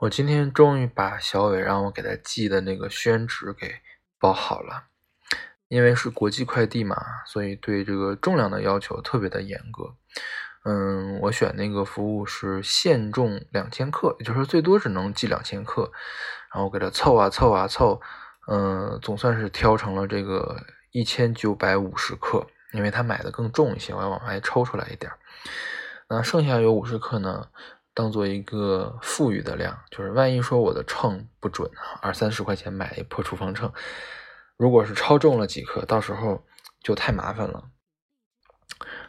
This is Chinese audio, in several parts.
我今天终于把小伟让我给他寄的那个宣纸给包好了，因为是国际快递嘛，所以对这个重量的要求特别的严格。嗯，我选那个服务是限重两千克，也就是最多只能寄两千克。然后我给他凑啊凑啊凑，嗯，总算是挑成了这个一千九百五十克，因为他买的更重一些，我要往外抽出来一点。那剩下有五十克呢，当做一个富裕的量，就是万一说我的秤不准啊，二三十块钱买一破厨房秤，如果是超重了几克，到时候就太麻烦了。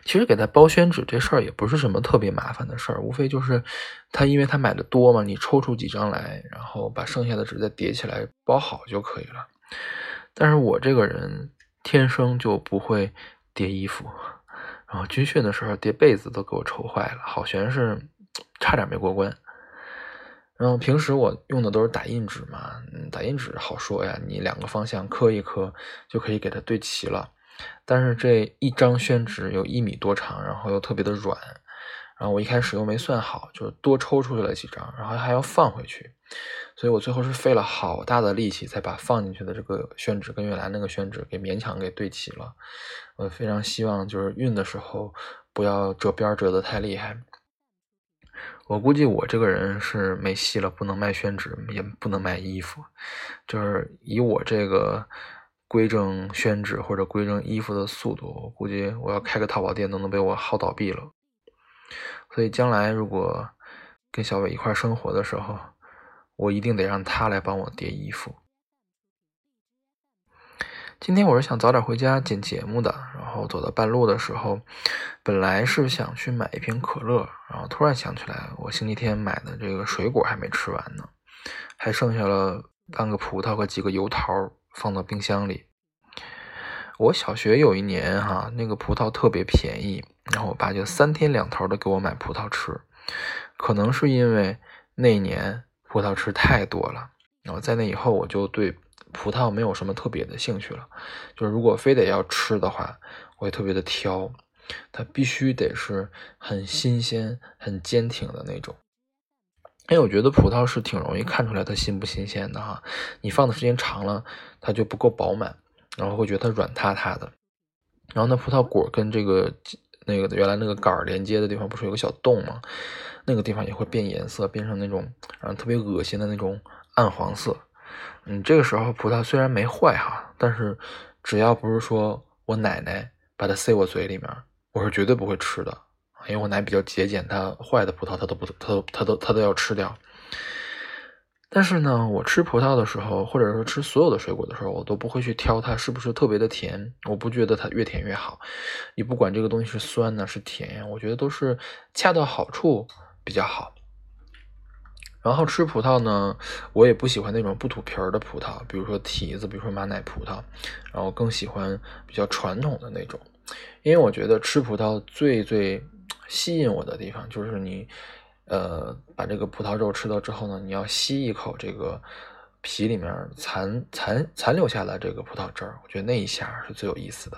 其实给他包宣纸这事儿也不是什么特别麻烦的事儿，无非就是他因为他买的多嘛，你抽出几张来，然后把剩下的纸再叠起来包好就可以了。但是我这个人天生就不会叠衣服，然后军训的时候叠被子都给我抽坏了，好悬是差点没过关。然后平时我用的都是打印纸嘛，打印纸好说呀，你两个方向磕一磕就可以给它对齐了。但是这一张宣纸有一米多长，然后又特别的软，然后我一开始又没算好，就是多抽出去了几张，然后还要放回去，所以我最后是费了好大的力气才把放进去的这个宣纸跟原来那个宣纸给勉强给对齐了。我非常希望就是运的时候不要折边折得太厉害。我估计我这个人是没戏了，不能卖宣纸，也不能卖衣服，就是以我这个。规正宣纸或者规正衣服的速度，我估计我要开个淘宝店都能被我薅倒闭了。所以将来如果跟小伟一块生活的时候，我一定得让他来帮我叠衣服。今天我是想早点回家剪节目的，然后走到半路的时候，本来是想去买一瓶可乐，然后突然想起来我星期天买的这个水果还没吃完呢，还剩下了半个葡萄和几个油桃。放到冰箱里。我小学有一年哈，那个葡萄特别便宜，然后我爸就三天两头的给我买葡萄吃。可能是因为那年葡萄吃太多了，然后在那以后我就对葡萄没有什么特别的兴趣了。就是如果非得要吃的话，我也特别的挑，它必须得是很新鲜、很坚挺的那种。因为，我觉得葡萄是挺容易看出来它新不新鲜的哈。你放的时间长了，它就不够饱满，然后会觉得它软塌塌的。然后那葡萄果跟这个那个原来那个杆儿连接的地方不是有个小洞吗？那个地方也会变颜色，变成那种然后特别恶心的那种暗黄色。嗯，这个时候葡萄虽然没坏哈，但是只要不是说我奶奶把它塞我嘴里面，我是绝对不会吃的。因为我奶比较节俭，它坏的葡萄它都不，它都它都它都要吃掉。但是呢，我吃葡萄的时候，或者说吃所有的水果的时候，我都不会去挑它是不是特别的甜。我不觉得它越甜越好，你不管这个东西是酸呢是甜，我觉得都是恰到好处比较好。然后吃葡萄呢，我也不喜欢那种不吐皮儿的葡萄，比如说提子，比如说马奶葡萄，然后更喜欢比较传统的那种，因为我觉得吃葡萄最最。吸引我的地方就是你，呃，把这个葡萄肉吃到之后呢，你要吸一口这个皮里面残残残留下来这个葡萄汁儿，我觉得那一下是最有意思的。